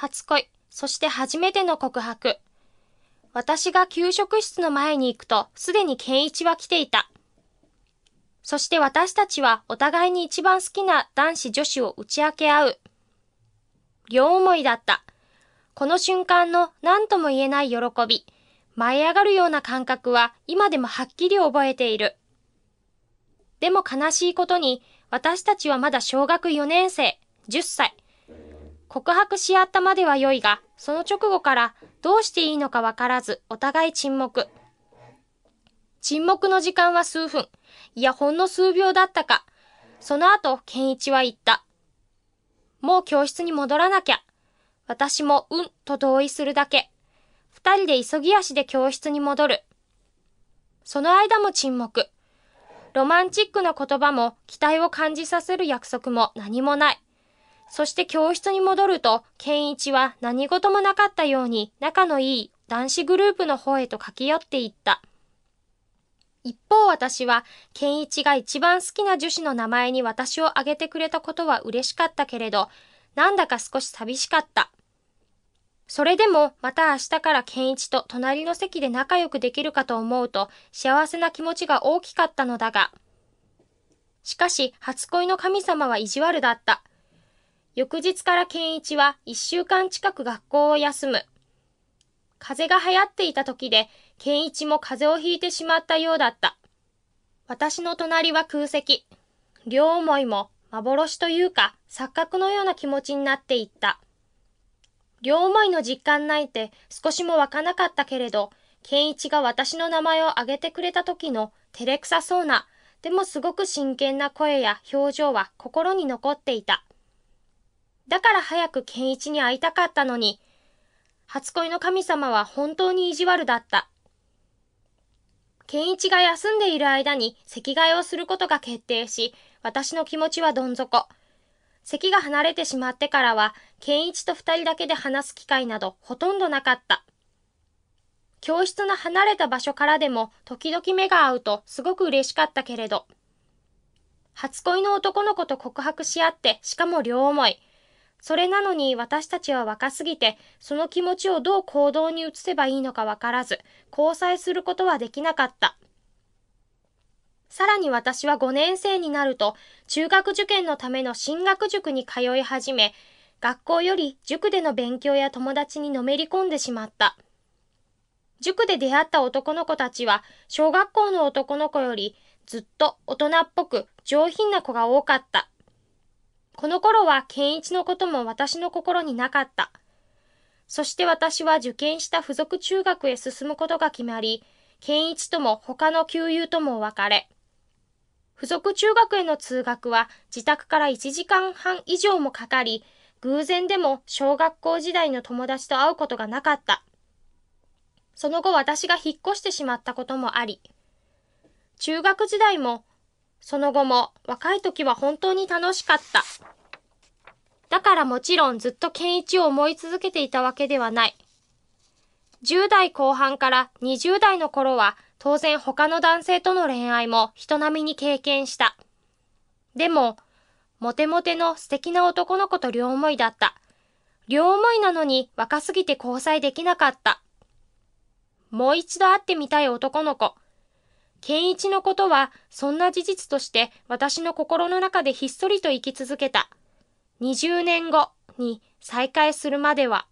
初恋、そして初めての告白。私が給食室の前に行くと、すでに健一は来ていた。そして私たちはお互いに一番好きな男子女子を打ち明け合う。両思いだった。この瞬間の何とも言えない喜び、舞い上がるような感覚は今でもはっきり覚えている。でも悲しいことに、私たちはまだ小学4年生、10歳。告白し合ったまでは良いが、その直後からどうしていいのかわからず、お互い沈黙。沈黙の時間は数分。いや、ほんの数秒だったか。その後、健一は言った。もう教室に戻らなきゃ。私も、うんと同意するだけ。二人で急ぎ足で教室に戻る。その間も沈黙。ロマンチックな言葉も期待を感じさせる約束も何もない。そして教室に戻ると、健一は何事もなかったように仲のいい男子グループの方へと駆け寄っていった。一方私は、健一が一番好きな女子の名前に私を挙げてくれたことは嬉しかったけれど、なんだか少し寂しかった。それでも、また明日から健一と隣の席で仲良くできるかと思うと、幸せな気持ちが大きかったのだが。しかし、初恋の神様は意地悪だった。翌日から健一は一週間近く学校を休む。風邪が流行っていた時で、健一も風邪をひいてしまったようだった。私の隣は空席。両思いも幻というか錯覚のような気持ちになっていった。両思いの実感ないて少しも湧かなかったけれど、健一が私の名前を挙げてくれた時の照れくさそうな、でもすごく真剣な声や表情は心に残っていた。だから早く健一に会いたかったのに、初恋の神様は本当に意地悪だった。健一が休んでいる間に席替えをすることが決定し、私の気持ちはどん底。席が離れてしまってからは、健一と二人だけで話す機会などほとんどなかった。教室の離れた場所からでも時々目が合うとすごく嬉しかったけれど、初恋の男の子と告白し合って、しかも両思い。それなのに私たちは若すぎて、その気持ちをどう行動に移せばいいのかわからず、交際することはできなかった。さらに私は5年生になると、中学受験のための進学塾に通い始め、学校より塾での勉強や友達にのめり込んでしまった。塾で出会った男の子たちは、小学校の男の子よりずっと大人っぽく上品な子が多かった。この頃は健一のことも私の心になかった。そして私は受験した付属中学へ進むことが決まり、健一とも他の旧友とも別れ、付属中学への通学は自宅から1時間半以上もかかり、偶然でも小学校時代の友達と会うことがなかった。その後私が引っ越してしまったこともあり、中学時代もその後も若い時は本当に楽しかった。だからもちろんずっと健一を思い続けていたわけではない。10代後半から20代の頃は当然他の男性との恋愛も人並みに経験した。でも、モテモテの素敵な男の子と両思いだった。両思いなのに若すぎて交際できなかった。もう一度会ってみたい男の子。健一のことは、そんな事実として私の心の中でひっそりと生き続けた。20年後に再会するまでは。